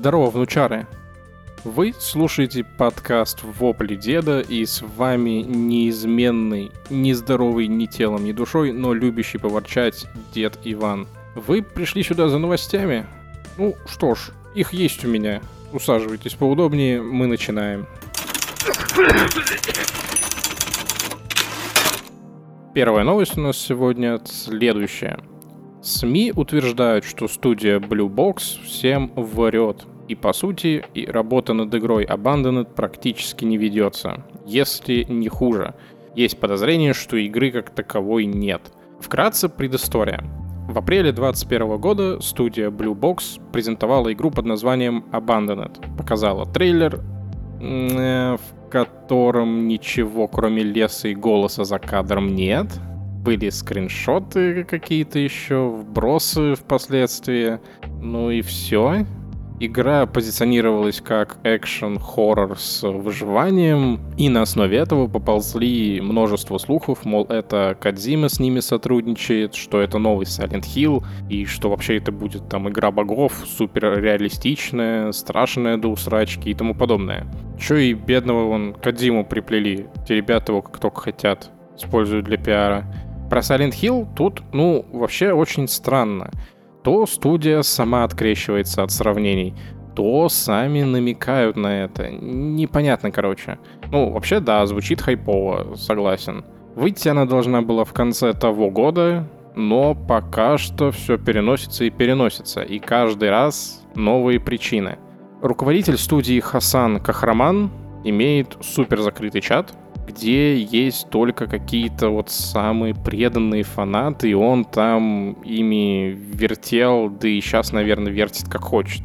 Здорово, внучары! Вы слушаете подкаст «Вопли деда» и с вами неизменный, нездоровый ни телом, ни душой, но любящий поворчать дед Иван. Вы пришли сюда за новостями? Ну что ж, их есть у меня. Усаживайтесь поудобнее, мы начинаем. Первая новость у нас сегодня следующая. СМИ утверждают, что студия Blue Box всем врет. И по сути, и работа над игрой Abandoned практически не ведется, если не хуже. Есть подозрение, что игры как таковой нет. Вкратце предыстория. В апреле 2021 года студия Blue Box презентовала игру под названием Abandoned. Показала трейлер, э, в котором ничего кроме леса и голоса за кадром нет. Были скриншоты какие-то еще, вбросы впоследствии. Ну и все. Игра позиционировалась как экшен-хоррор с выживанием, и на основе этого поползли множество слухов, мол, это Кадзима с ними сотрудничает, что это новый Silent Hill, и что вообще это будет там игра богов, супер реалистичная, страшная до усрачки и тому подобное. Чё и бедного вон Кадзиму приплели, те ребята его как только хотят, используют для пиара. Про Silent Hill тут, ну, вообще очень странно то студия сама открещивается от сравнений, то сами намекают на это. Непонятно, короче. Ну, вообще, да, звучит хайпово, согласен. Выйти она должна была в конце того года, но пока что все переносится и переносится, и каждый раз новые причины. Руководитель студии Хасан Кахраман имеет супер закрытый чат, где есть только какие-то вот самые преданные фанаты, и он там ими вертел, да и сейчас, наверное, вертит как хочет.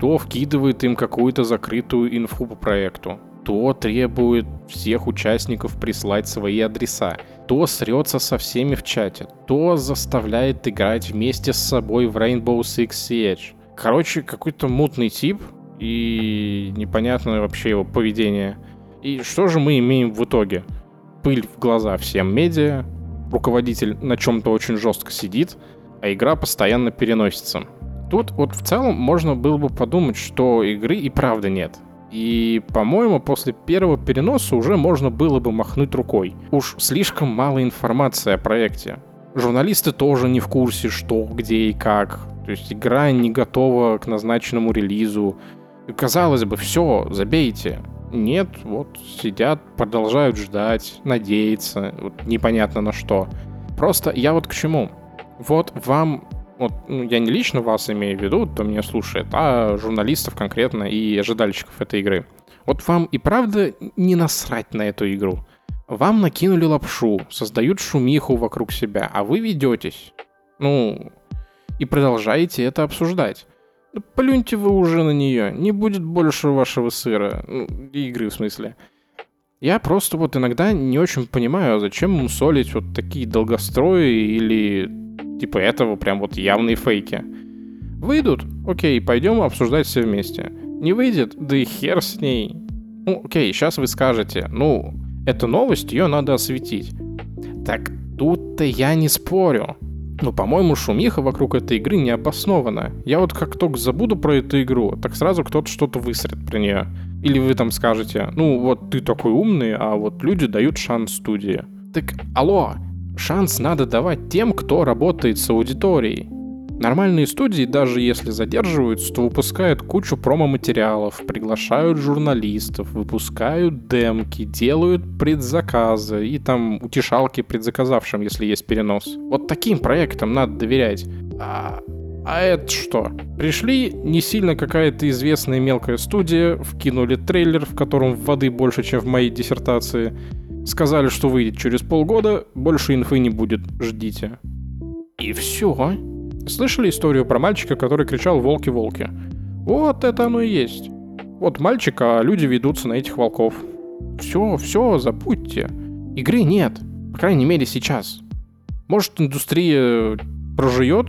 То вкидывает им какую-то закрытую инфу по проекту, то требует всех участников прислать свои адреса, то срется со всеми в чате, то заставляет играть вместе с собой в Rainbow Six Siege. Короче, какой-то мутный тип, и непонятно вообще его поведение. И что же мы имеем в итоге? Пыль в глаза всем медиа, руководитель на чем-то очень жестко сидит, а игра постоянно переносится. Тут вот в целом можно было бы подумать, что игры и правда нет. И, по-моему, после первого переноса уже можно было бы махнуть рукой. Уж слишком мало информации о проекте. Журналисты тоже не в курсе, что, где и как. То есть игра не готова к назначенному релизу. И казалось бы, все, забейте. Нет, вот сидят, продолжают ждать, надеяться, вот непонятно на что. Просто я вот к чему. Вот вам, вот ну, я не лично вас имею в виду, кто меня слушает, а журналистов конкретно и ожидальщиков этой игры. Вот вам и правда не насрать на эту игру. Вам накинули лапшу, создают шумиху вокруг себя, а вы ведетесь. Ну, и продолжаете это обсуждать. Да плюньте вы уже на нее, не будет больше вашего сыра. Ну, игры в смысле. Я просто вот иногда не очень понимаю, зачем мусолить вот такие долгострои или типа этого прям вот явные фейки. Выйдут? Окей, пойдем обсуждать все вместе. Не выйдет? Да и хер с ней. Ну, окей, сейчас вы скажете, ну, эту новость, ее надо осветить. Так тут-то я не спорю. Но, по-моему, шумиха вокруг этой игры не. Я вот как только забуду про эту игру, так сразу кто-то что-то высрет про нее. Или вы там скажете, ну вот ты такой умный, а вот люди дают шанс студии. Так, алло, шанс надо давать тем, кто работает с аудиторией. Нормальные студии, даже если задерживаются, то выпускают кучу промо-материалов, приглашают журналистов, выпускают демки, делают предзаказы и там утешалки предзаказавшим, если есть перенос. Вот таким проектам надо доверять. А, а это что? Пришли, не сильно какая-то известная мелкая студия, вкинули трейлер, в котором воды больше, чем в моей диссертации, сказали, что выйдет через полгода, больше инфы не будет, ждите. И все. Слышали историю про мальчика, который кричал «Волки-волки»? Вот это оно и есть. Вот мальчик, а люди ведутся на этих волков. Все, все, забудьте. Игры нет. По крайней мере, сейчас. Может, индустрия проживет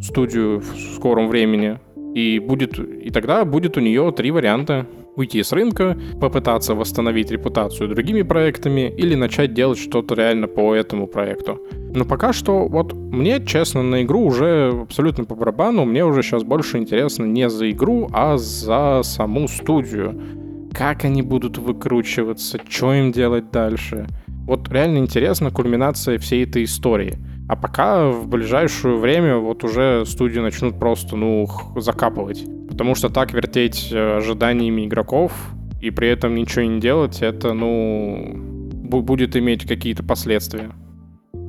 студию в скором времени, и будет, и тогда будет у нее три варианта. Уйти с рынка, попытаться восстановить репутацию другими проектами или начать делать что-то реально по этому проекту. Но пока что, вот мне, честно, на игру уже абсолютно по барабану. Мне уже сейчас больше интересно не за игру, а за саму студию. Как они будут выкручиваться, что им делать дальше. Вот реально интересна кульминация всей этой истории. А пока в ближайшее время вот уже студии начнут просто, ну, закапывать. Потому что так вертеть э, ожиданиями игроков и при этом ничего не делать, это, ну, будет иметь какие-то последствия.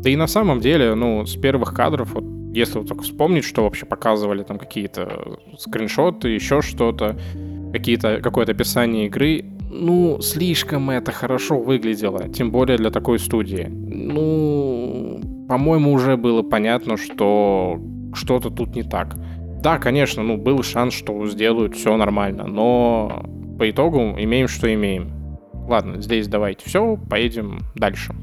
Да и на самом деле, ну, с первых кадров, вот если вот только вспомнить, что вообще показывали там какие-то скриншоты, еще что-то, какие-то, какое-то описание игры, ну, слишком это хорошо выглядело, тем более для такой студии. Ну, по-моему, уже было понятно, что что-то тут не так. Да, конечно, ну, был шанс, что сделают все нормально, но по итогу имеем, что имеем. Ладно, здесь давайте все, поедем дальше.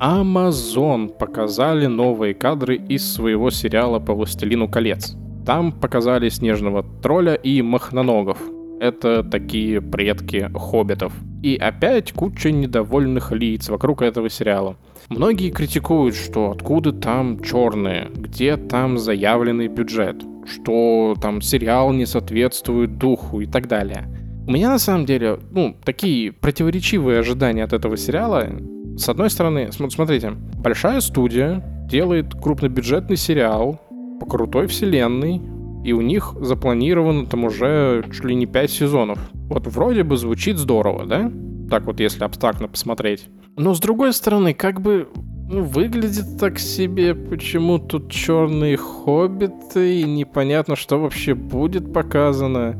Amazon показали новые кадры из своего сериала по «Властелину колец». Там показали снежного тролля и махноногов. Это такие предки хоббитов. И опять куча недовольных лиц вокруг этого сериала. Многие критикуют, что откуда там черные, где там заявленный бюджет, что там сериал не соответствует духу и так далее. У меня на самом деле, ну, такие противоречивые ожидания от этого сериала. С одной стороны, смотрите, большая студия делает крупнобюджетный сериал по крутой вселенной, и у них запланировано там уже чуть ли не 5 сезонов. Вот вроде бы звучит здорово, да? Так вот, если абстрактно посмотреть. Но с другой стороны, как бы ну, выглядит так себе, почему тут черные хоббиты, и непонятно, что вообще будет показано.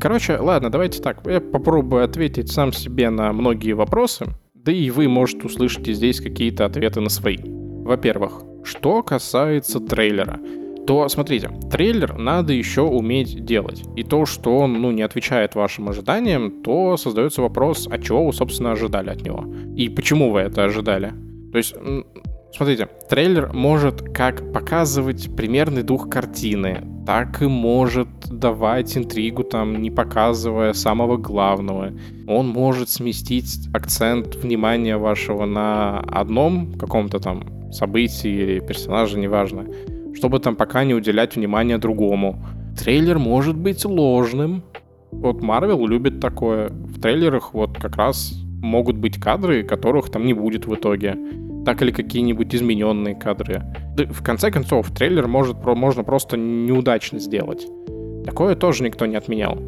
Короче, ладно, давайте так. Я попробую ответить сам себе на многие вопросы. Да и вы, может, услышите здесь какие-то ответы на свои. Во-первых, что касается трейлера то смотрите, трейлер надо еще уметь делать. И то, что он ну, не отвечает вашим ожиданиям, то создается вопрос, а чего вы, собственно, ожидали от него? И почему вы это ожидали? То есть Смотрите, трейлер может как показывать примерный дух картины, так и может давать интригу, там, не показывая самого главного. Он может сместить акцент внимания вашего на одном каком-то там событии или персонаже, неважно, чтобы там пока не уделять внимания другому. Трейлер может быть ложным. Вот Марвел любит такое. В трейлерах вот как раз могут быть кадры, которых там не будет в итоге так или какие-нибудь измененные кадры. Да, в конце концов, трейлер может, можно просто неудачно сделать. Такое тоже никто не отменял.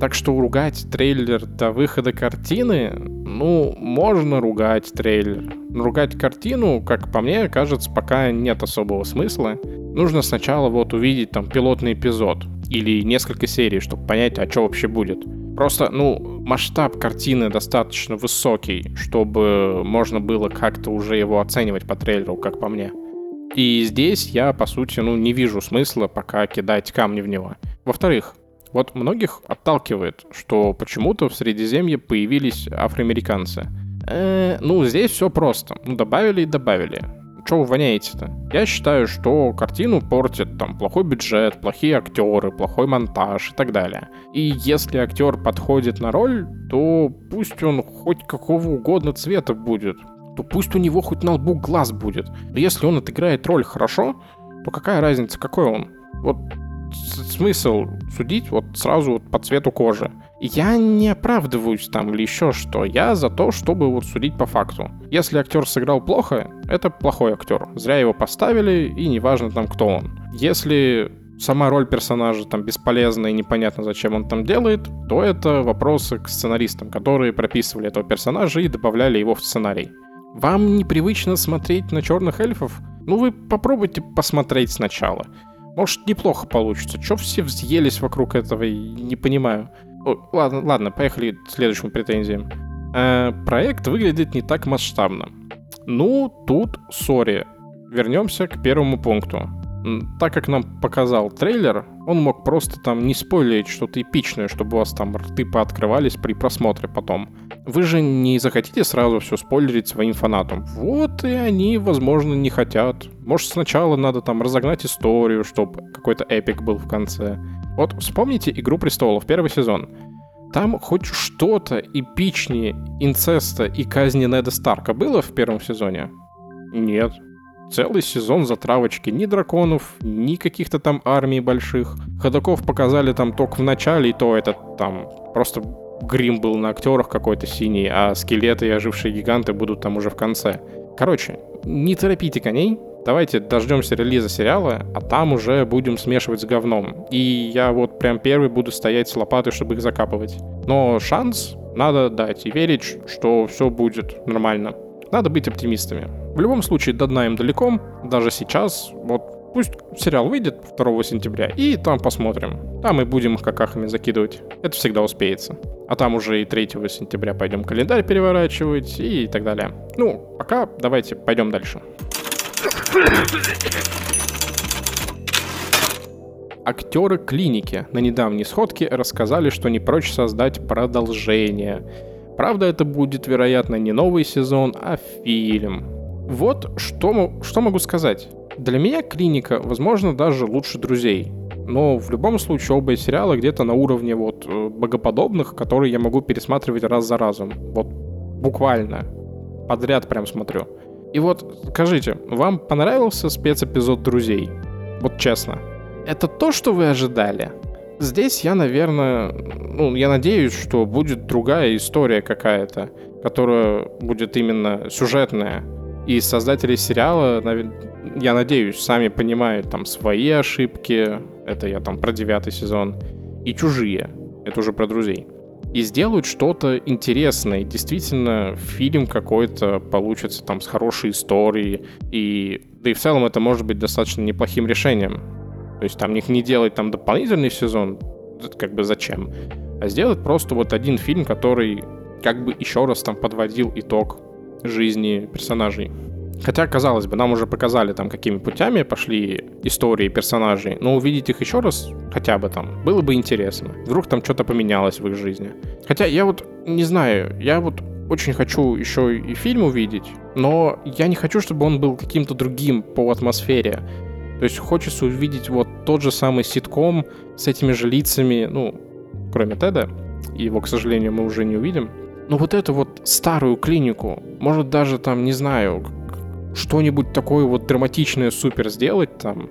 Так что ругать трейлер до выхода картины, ну, можно ругать трейлер. Но ругать картину, как по мне, кажется, пока нет особого смысла. Нужно сначала вот увидеть там пилотный эпизод или несколько серий, чтобы понять, а что вообще будет. Просто, ну, масштаб картины достаточно высокий, чтобы можно было как-то уже его оценивать по трейлеру, как по мне. И здесь я, по сути, ну, не вижу смысла пока кидать камни в него. Во-вторых, вот многих отталкивает, что почему-то в Средиземье появились афроамериканцы. Э, ну, здесь все просто. Ну, добавили и добавили что вы воняете-то? Я считаю, что картину портит там плохой бюджет, плохие актеры, плохой монтаж и так далее. И если актер подходит на роль, то пусть он хоть какого угодно цвета будет, то пусть у него хоть на лбу глаз будет. Но если он отыграет роль хорошо, то какая разница, какой он? Вот смысл судить вот сразу вот по цвету кожи. Я не оправдываюсь там или еще что. Я за то, чтобы вот судить по факту. Если актер сыграл плохо, это плохой актер. Зря его поставили, и неважно там, кто он. Если сама роль персонажа там бесполезна и непонятно, зачем он там делает, то это вопросы к сценаристам, которые прописывали этого персонажа и добавляли его в сценарий. Вам непривычно смотреть на черных эльфов? Ну вы попробуйте посмотреть сначала. Может, неплохо получится. Че все взъелись вокруг этого, не понимаю. О, ладно, ладно, поехали к следующим претензиям. Э, проект выглядит не так масштабно. Ну, тут, сори. Вернемся к первому пункту. Так как нам показал трейлер, он мог просто там не спойлерить что-то эпичное, чтобы у вас там рты пооткрывались при просмотре потом. Вы же не захотите сразу все спойлерить своим фанатам. Вот и они, возможно, не хотят. Может, сначала надо там разогнать историю, чтобы какой-то эпик был в конце. Вот вспомните «Игру престолов», первый сезон. там хоть что-то эпичнее инцеста и казни Неда Старка было в первом сезоне? Нет. Целый сезон затравочки. Ни драконов, ни каких-то там армий больших. Ходоков показали там только в начале, и то это там просто грим был на актерах какой-то синий, а скелеты и ожившие гиганты будут там уже в конце. Короче, не торопите коней, давайте дождемся релиза сериала, а там уже будем смешивать с говном. И я вот прям первый буду стоять с лопатой, чтобы их закапывать. Но шанс надо дать и верить, что все будет нормально. Надо быть оптимистами. В любом случае, до дна им далеко. Даже сейчас, вот пусть сериал выйдет 2 сентября, и там посмотрим. Там и будем их какахами закидывать. Это всегда успеется. А там уже и 3 сентября пойдем календарь переворачивать и так далее. Ну, пока давайте пойдем дальше. Актеры клиники на недавней сходке рассказали, что не прочь создать продолжение. Правда, это будет, вероятно, не новый сезон, а фильм. Вот что, что могу сказать. Для меня клиника, возможно, даже лучше друзей. Но в любом случае оба сериала где-то на уровне вот э, богоподобных, которые я могу пересматривать раз за разом. Вот буквально. Подряд прям смотрю. И вот скажите, вам понравился спецэпизод «Друзей»? Вот честно. Это то, что вы ожидали? Здесь я, наверное, ну, я надеюсь, что будет другая история какая-то, которая будет именно сюжетная. И создатели сериала, я надеюсь, сами понимают там свои ошибки, это я там про девятый сезон, и чужие, это уже про друзей. И сделают что-то интересное, действительно фильм какой-то получится там с хорошей историей, и да и в целом это может быть достаточно неплохим решением. То есть там них не делать там дополнительный сезон, как бы зачем, а сделать просто вот один фильм, который как бы еще раз там подводил итог жизни персонажей. Хотя, казалось бы, нам уже показали там, какими путями пошли истории персонажей, но увидеть их еще раз, хотя бы там, было бы интересно. Вдруг там что-то поменялось в их жизни. Хотя я вот не знаю, я вот очень хочу еще и фильм увидеть, но я не хочу, чтобы он был каким-то другим по атмосфере. То есть хочется увидеть вот тот же самый ситком с этими же лицами, ну, кроме Теда, его, к сожалению, мы уже не увидим. Но вот эту вот старую клинику, может даже там, не знаю, что-нибудь такое вот драматичное супер сделать там,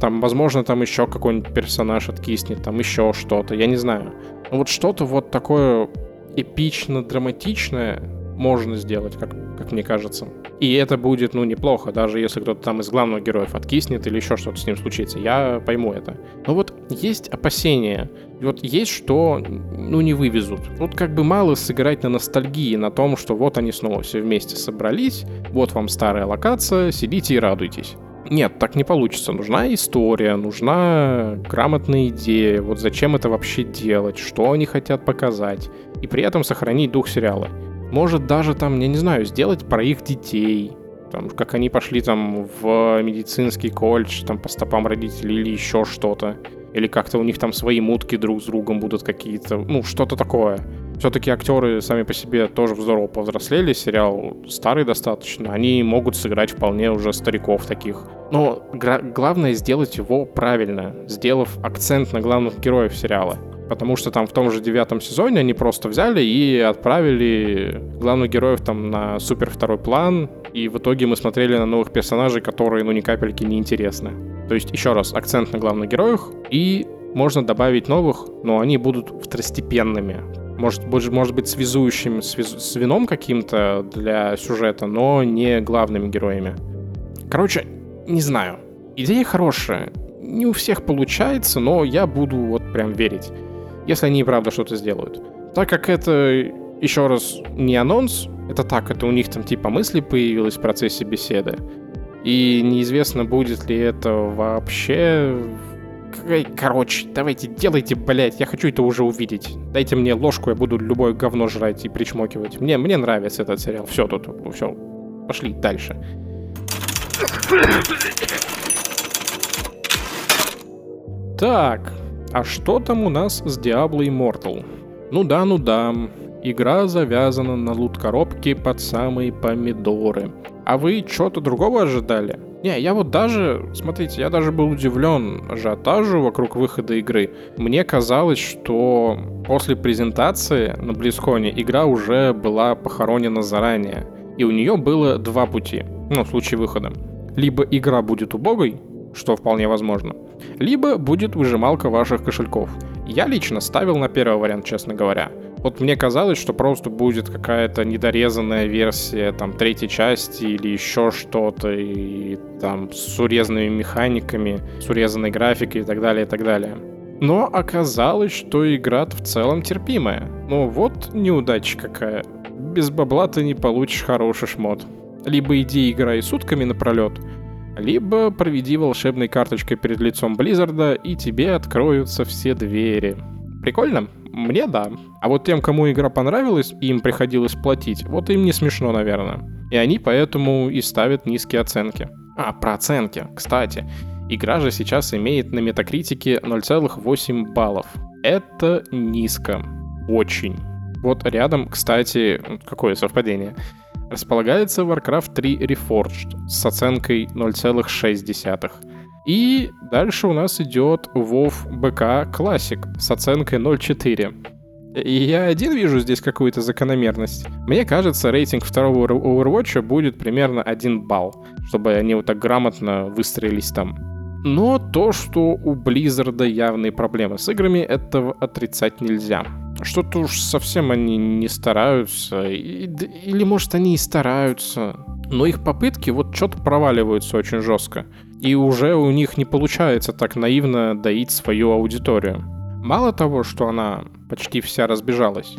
там, возможно, там еще какой-нибудь персонаж откиснет, там еще что-то, я не знаю. Но вот что-то вот такое эпично-драматичное можно сделать, как, как мне кажется. И это будет, ну, неплохо, даже если кто-то там из главных героев откиснет или еще что-то с ним случится. Я пойму это. Но вот есть опасения. Вот есть что, ну, не вывезут. Вот как бы мало сыграть на ностальгии, на том, что вот они снова все вместе собрались, вот вам старая локация, сидите и радуйтесь. Нет, так не получится. Нужна история, нужна грамотная идея. Вот зачем это вообще делать, что они хотят показать. И при этом сохранить дух сериала. Может даже там, я не знаю, сделать про их детей, там, как они пошли там в медицинский колледж, там по стопам родителей или еще что-то. Или как-то у них там свои мутки друг с другом будут какие-то, ну, что-то такое. Все-таки актеры сами по себе тоже здорово повзрослели, сериал старый достаточно, они могут сыграть вполне уже стариков таких. Но главное сделать его правильно, сделав акцент на главных героев сериала потому что там в том же девятом сезоне они просто взяли и отправили главных героев там на супер второй план, и в итоге мы смотрели на новых персонажей, которые, ну, ни капельки не интересны. То есть, еще раз, акцент на главных героях, и можно добавить новых, но они будут второстепенными. Может, может быть, связующим связ, звеном каким-то для сюжета, но не главными героями. Короче, не знаю. Идея хорошая. Не у всех получается, но я буду вот прям верить если они и правда что-то сделают. Так как это, еще раз, не анонс, это так, это у них там типа мысли появилось в процессе беседы, и неизвестно, будет ли это вообще... Короче, давайте, делайте, блять, я хочу это уже увидеть. Дайте мне ложку, я буду любое говно жрать и причмокивать. Мне, мне нравится этот сериал. Все тут, все, пошли дальше. Так, а что там у нас с Diablo Immortal? Ну да, ну да. Игра завязана на лут-коробке под самые помидоры. А вы что-то другого ожидали? Не, я вот даже, смотрите, я даже был удивлен ажиотажу вокруг выхода игры. Мне казалось, что после презентации на Близконе игра уже была похоронена заранее. И у нее было два пути, ну, в случае выхода. Либо игра будет убогой, что вполне возможно, либо будет выжималка ваших кошельков. Я лично ставил на первый вариант, честно говоря. Вот мне казалось, что просто будет какая-то недорезанная версия там третьей части или еще что-то, и там с урезанными механиками, с урезанной графикой и так далее, и так далее. Но оказалось, что игра в целом терпимая. Ну вот неудача какая. Без бабла ты не получишь хороший шмот. Либо иди играй сутками напролет, либо проведи волшебной карточкой перед лицом Близзарда, и тебе откроются все двери. Прикольно? Мне да. А вот тем, кому игра понравилась, и им приходилось платить, вот им не смешно, наверное. И они поэтому и ставят низкие оценки. А, про оценки. Кстати, игра же сейчас имеет на метакритике 0,8 баллов. Это низко. Очень. Вот рядом, кстати, какое совпадение, располагается Warcraft 3 Reforged с оценкой 0,6. И дальше у нас идет WoW BK Classic с оценкой 0,4. И я один вижу здесь какую-то закономерность. Мне кажется, рейтинг второго Overwatch будет примерно 1 балл, чтобы они вот так грамотно выстроились там. Но то, что у Blizzard явные проблемы с играми, этого отрицать нельзя. Что-то уж совсем они не стараются. Или, может, они и стараются. Но их попытки вот что-то проваливаются очень жестко. И уже у них не получается так наивно доить свою аудиторию. Мало того, что она почти вся разбежалась,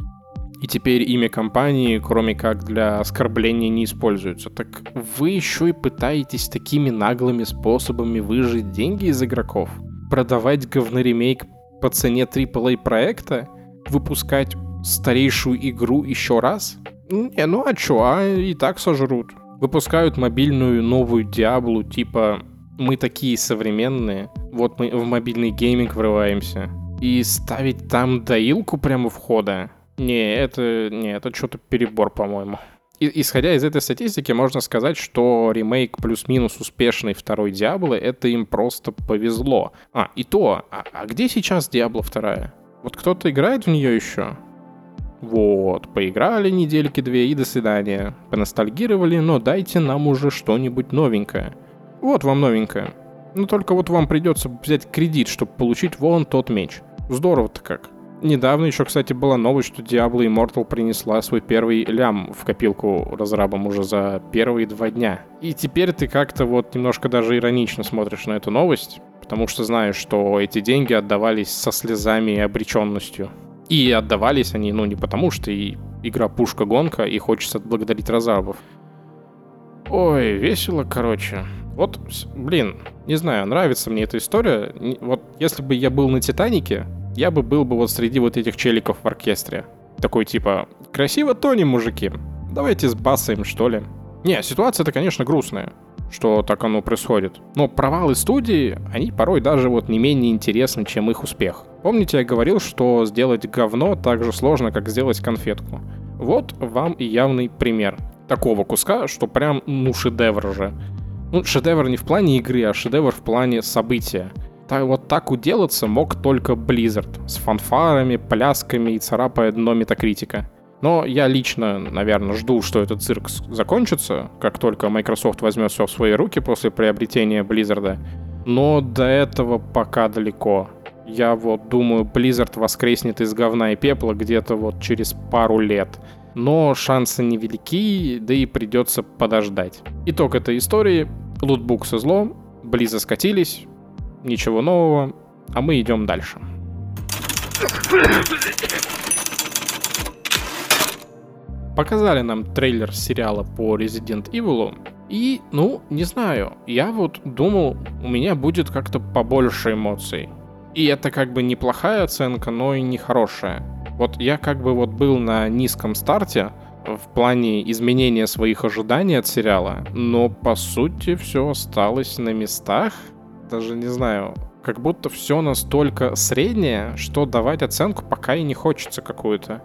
и теперь имя компании, кроме как для оскорбления, не используется. Так вы еще и пытаетесь такими наглыми способами выжить деньги из игроков? Продавать говноремейк по цене AAA проекта? Выпускать старейшую игру еще раз? Не, ну а чё, а и так сожрут. Выпускают мобильную новую Диаблу, типа мы такие современные, вот мы в мобильный гейминг врываемся. И ставить там доилку прямо входа? Не, это, не, это что-то перебор, по-моему. И, исходя из этой статистики, можно сказать, что ремейк плюс-минус успешный второй Диаблы, это им просто повезло. А, и то, а, а где сейчас Диабло вторая? Вот кто-то играет в нее еще? Вот, поиграли недельки две и до свидания. Поностальгировали, но дайте нам уже что-нибудь новенькое. Вот вам новенькое. Но только вот вам придется взять кредит, чтобы получить вон тот меч. Здорово-то как. Недавно еще, кстати, была новость, что Diablo Immortal принесла свой первый лям в копилку разрабам уже за первые два дня. И теперь ты как-то вот немножко даже иронично смотришь на эту новость, потому что знаешь, что эти деньги отдавались со слезами и обреченностью. И отдавались они, ну, не потому, что и игра пушка-гонка, и хочется отблагодарить разрабов. Ой, весело, короче. Вот, блин, не знаю, нравится мне эта история. Вот если бы я был на Титанике, я бы был бы вот среди вот этих челиков в оркестре. Такой типа, красиво тонем, мужики. Давайте сбасаем, что ли. Не, ситуация-то, конечно, грустная что так оно происходит. Но провалы студии, они порой даже вот не менее интересны, чем их успех. Помните, я говорил, что сделать говно так же сложно, как сделать конфетку. Вот вам и явный пример такого куска, что прям, ну, шедевр же. Ну, шедевр не в плане игры, а шедевр в плане события. Так, вот так уделаться мог только Blizzard с фанфарами, плясками и царапая дно метакритика. Но я лично, наверное, жду, что этот цирк закончится, как только Microsoft возьмет все в свои руки после приобретения Blizzard. Но до этого пока далеко. Я вот думаю, Blizzard воскреснет из говна и пепла где-то вот через пару лет. Но шансы невелики, да и придется подождать. Итог этой истории. Лутбуксы зло, Близа скатились, ничего нового, а мы идем дальше. Показали нам трейлер сериала по Resident Evil, и, ну, не знаю, я вот думал, у меня будет как-то побольше эмоций. И это как бы неплохая оценка, но и не хорошая. Вот я как бы вот был на низком старте в плане изменения своих ожиданий от сериала, но по сути все осталось на местах. Даже не знаю, как будто все настолько среднее, что давать оценку пока и не хочется какую-то.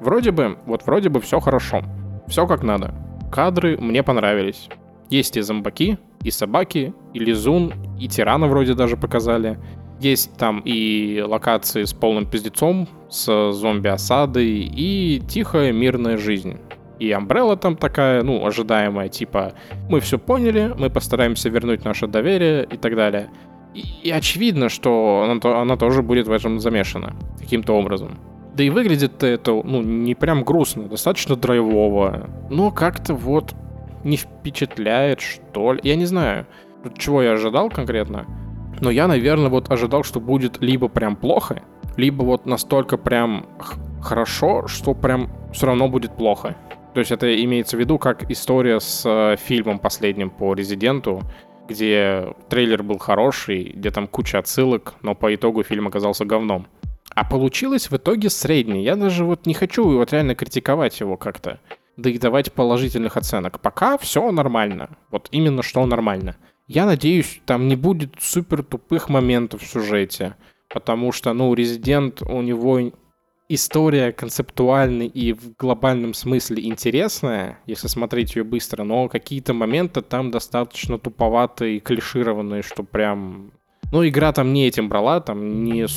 Вроде бы, вот вроде бы все хорошо. Все как надо. Кадры мне понравились. Есть и зомбаки, и собаки, и лизун, и тирана вроде даже показали. Есть там и локации с полным пиздецом, с зомби-осадой, и тихая мирная жизнь. И Umbrella там такая, ну, ожидаемая, типа, мы все поняли, мы постараемся вернуть наше доверие и так далее. И, и очевидно, что она, она тоже будет в этом замешана каким-то образом. Да и выглядит это, ну, не прям грустно, достаточно драйвово. Но как-то вот не впечатляет, что ли. Я не знаю, чего я ожидал конкретно. Но я, наверное, вот ожидал, что будет либо прям плохо, либо вот настолько прям хорошо, что прям все равно будет плохо. То есть это имеется в виду как история с э, фильмом последним по Резиденту, где трейлер был хороший, где там куча отсылок, но по итогу фильм оказался говном. А получилось в итоге средний. Я даже вот не хочу вот реально критиковать его как-то. Да и давать положительных оценок. Пока все нормально. Вот именно что нормально. Я надеюсь, там не будет супер тупых моментов в сюжете. Потому что, ну, Резидент, у него история концептуальная и в глобальном смысле интересная, если смотреть ее быстро, но какие-то моменты там достаточно туповатые и клишированные, что прям... Ну, игра там не этим брала, там не...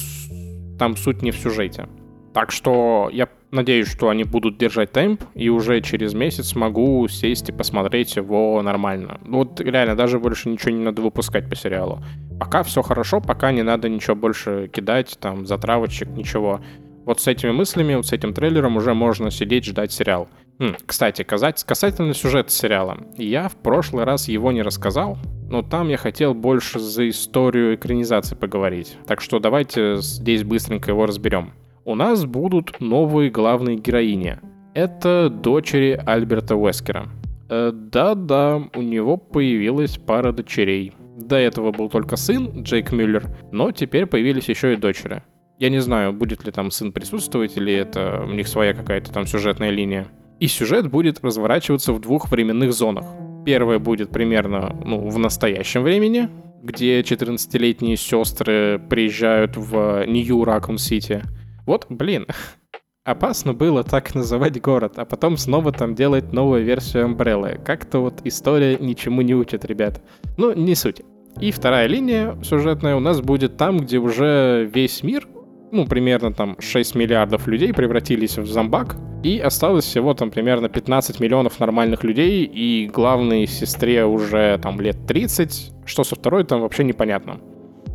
Там суть не в сюжете. Так что я надеюсь, что они будут держать темп, и уже через месяц смогу сесть и посмотреть его нормально. Ну, вот реально, даже больше ничего не надо выпускать по сериалу. Пока все хорошо, пока не надо ничего больше кидать, там, затравочек, ничего. Вот с этими мыслями, вот с этим трейлером уже можно сидеть, ждать сериал. Хм, кстати, касательно сюжета сериала. Я в прошлый раз его не рассказал, но там я хотел больше за историю экранизации поговорить. Так что давайте здесь быстренько его разберем. У нас будут новые главные героини. Это дочери Альберта Уэскера. Э, да-да, у него появилась пара дочерей. До этого был только сын, Джейк Мюллер, но теперь появились еще и дочери. Я не знаю, будет ли там сын присутствовать, или это у них своя какая-то там сюжетная линия. И сюжет будет разворачиваться в двух временных зонах. Первая будет примерно ну, в настоящем времени, где 14-летние сестры приезжают в Нью Ракун Сити. Вот, блин, опасно было так называть город, а потом снова там делать новую версию Umbrella. Как-то вот история ничему не учит, ребят. Ну, не суть. И вторая линия сюжетная у нас будет там, где уже весь мир ну, примерно там 6 миллиардов людей превратились в зомбак, и осталось всего там примерно 15 миллионов нормальных людей, и главной сестре уже там лет 30, что со второй там вообще непонятно.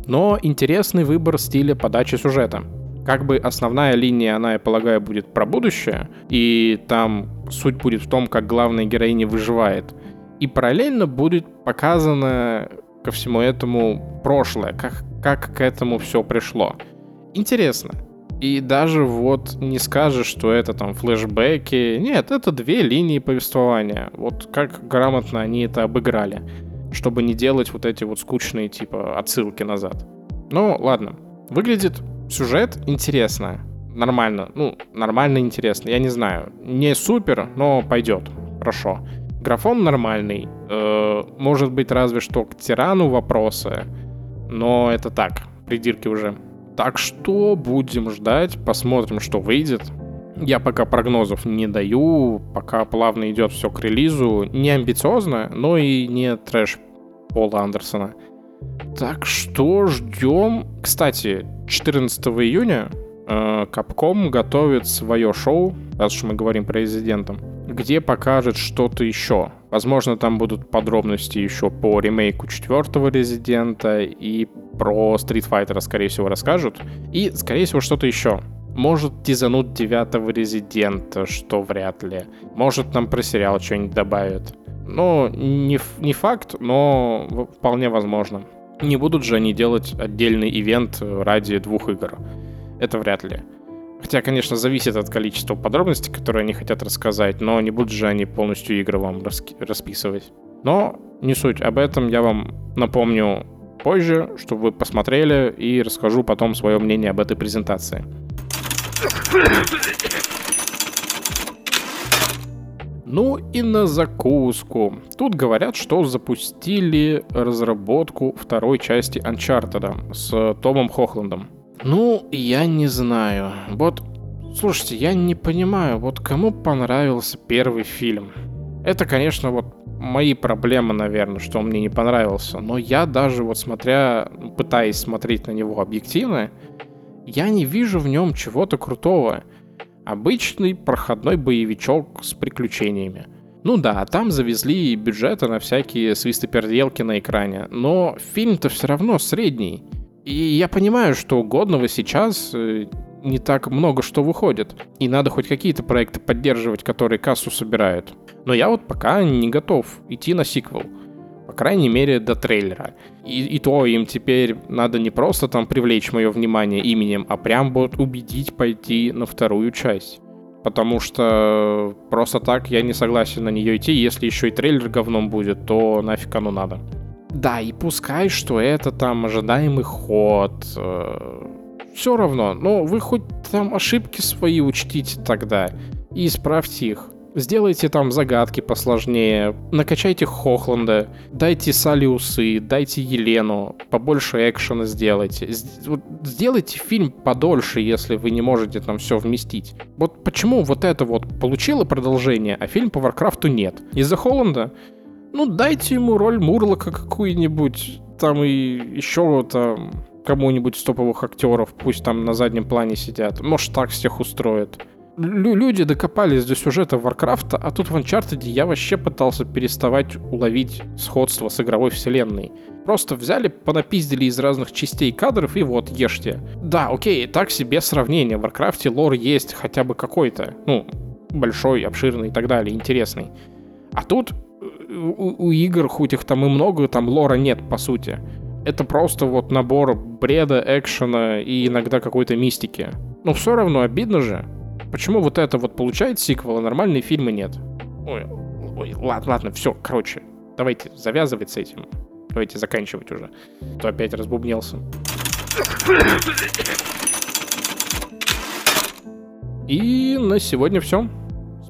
Но интересный выбор стиля подачи сюжета. Как бы основная линия, она, я полагаю, будет про будущее, и там суть будет в том, как главная героиня выживает. И параллельно будет показано ко всему этому прошлое, как, как к этому все пришло интересно. И даже вот не скажешь, что это там флешбеки. Нет, это две линии повествования. Вот как грамотно они это обыграли. Чтобы не делать вот эти вот скучные типа отсылки назад. Ну, ладно. Выглядит сюжет интересно. Нормально. Ну, нормально интересно. Я не знаю. Не супер, но пойдет. Хорошо. Графон нормальный. Э, может быть, разве что к тирану вопросы. Но это так. Придирки уже. Так что будем ждать, посмотрим, что выйдет. Я пока прогнозов не даю, пока плавно идет все к релизу. Не амбициозно, но и не трэш Пола Андерсона. Так что ждем. Кстати, 14 июня э, Capcom готовит свое шоу, раз уж мы говорим про резидентом, где покажет что-то еще. Возможно, там будут подробности еще по ремейку четвертого Резидента и про Street Fighter, скорее всего, расскажут. И, скорее всего, что-то еще. Может, тизанут девятого Резидента, что вряд ли. Может, нам про сериал что-нибудь добавят. Ну, не, не факт, но вполне возможно. Не будут же они делать отдельный ивент ради двух игр. Это вряд ли. Хотя, конечно, зависит от количества подробностей, которые они хотят рассказать, но не будут же они полностью игры вам расписывать. Но не суть, об этом я вам напомню позже, чтобы вы посмотрели и расскажу потом свое мнение об этой презентации. Ну и на закуску. Тут говорят, что запустили разработку второй части Uncharted с Томом Хохландом. Ну, я не знаю. Вот, слушайте, я не понимаю, вот кому понравился первый фильм? Это, конечно, вот мои проблемы, наверное, что он мне не понравился. Но я даже вот смотря, пытаясь смотреть на него объективно, я не вижу в нем чего-то крутого. Обычный проходной боевичок с приключениями. Ну да, там завезли бюджеты на всякие свисты-перделки на экране, но фильм-то все равно средний. И я понимаю, что годного сейчас э, не так много что выходит. И надо хоть какие-то проекты поддерживать, которые кассу собирают. Но я вот пока не готов идти на сиквел. По крайней мере, до трейлера. И, и то им теперь надо не просто там привлечь мое внимание именем, а прям вот убедить пойти на вторую часть. Потому что просто так я не согласен на нее идти. Если еще и трейлер говном будет, то нафиг оно надо. Да, и пускай, что это там ожидаемый ход. Э, все равно, но вы хоть там ошибки свои учтите тогда и исправьте их. Сделайте там загадки посложнее, накачайте Хохланда, дайте Салиусы, дайте Елену, побольше экшена сделайте. Сделайте фильм подольше, если вы не можете там все вместить. Вот почему вот это вот получило продолжение, а фильм по Варкрафту нет? Из-за Холланда? Ну, дайте ему роль Мурлока какую-нибудь, там и еще там кому-нибудь из топовых актеров, пусть там на заднем плане сидят. Может, так всех устроит лю- люди докопались до сюжета Варкрафта, а тут в Uncharted я вообще пытался переставать уловить сходство с игровой вселенной. Просто взяли, понапиздили из разных частей кадров и вот, ешьте. Да, окей, так себе сравнение. В Варкрафте лор есть хотя бы какой-то. Ну, большой, обширный и так далее, интересный. А тут у, у игр, хоть их там и много, там лора нет, по сути. Это просто вот набор бреда, экшена и иногда какой-то мистики. Но все равно обидно же. Почему вот это вот получает сиквел, а нормальные фильмы нет? Ой, ой, ладно, ладно, все, короче, давайте завязывать с этим. Давайте заканчивать уже. А то опять разбубнелся. И на сегодня все.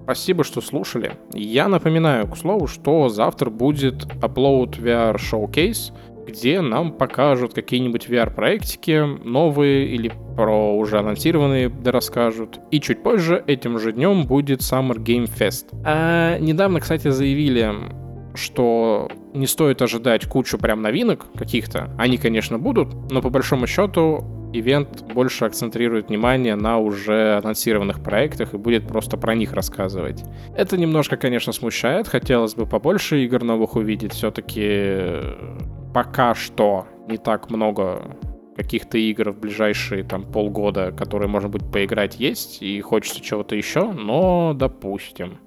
Спасибо, что слушали. Я напоминаю, к слову, что завтра будет Upload VR Showcase — где нам покажут какие-нибудь VR-проектики новые или про уже анонсированные да расскажут. И чуть позже, этим же днем, будет Summer Game Fest. А недавно, кстати, заявили, что не стоит ожидать кучу прям новинок каких-то. Они, конечно, будут, но по большому счету ивент больше акцентрирует внимание на уже анонсированных проектах и будет просто про них рассказывать. Это немножко, конечно, смущает. Хотелось бы побольше игр новых увидеть. Все-таки пока что не так много каких-то игр в ближайшие там полгода, которые можно будет поиграть, есть, и хочется чего-то еще, но допустим.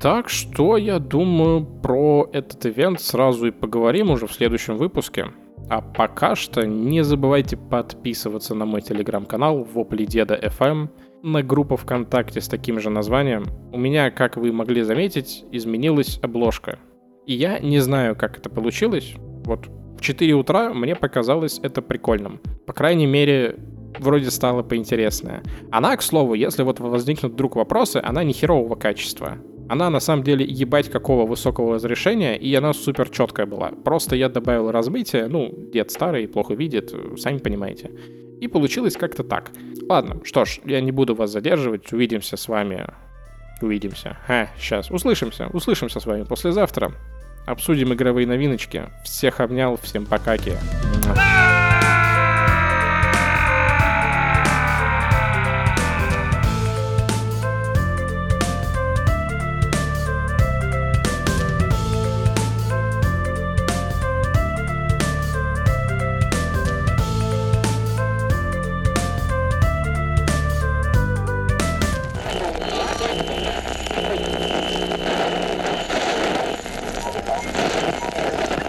Так что я думаю про этот ивент сразу и поговорим уже в следующем выпуске. А пока что не забывайте подписываться на мой телеграм-канал Вопли Деда FM, на группу ВКонтакте с таким же названием. У меня, как вы могли заметить, изменилась обложка. И я не знаю, как это получилось, вот в 4 утра мне показалось это прикольным. По крайней мере, вроде стало поинтереснее. Она, к слову, если вот возникнут вдруг вопросы, она не херового качества. Она на самом деле ебать какого высокого разрешения, и она супер четкая была. Просто я добавил размытие, ну, дед старый, плохо видит, сами понимаете. И получилось как-то так. Ладно, что ж, я не буду вас задерживать, увидимся с вами. Увидимся. А, сейчас, услышимся, услышимся с вами послезавтра обсудим игровые новиночки. Всех обнял, всем покаки.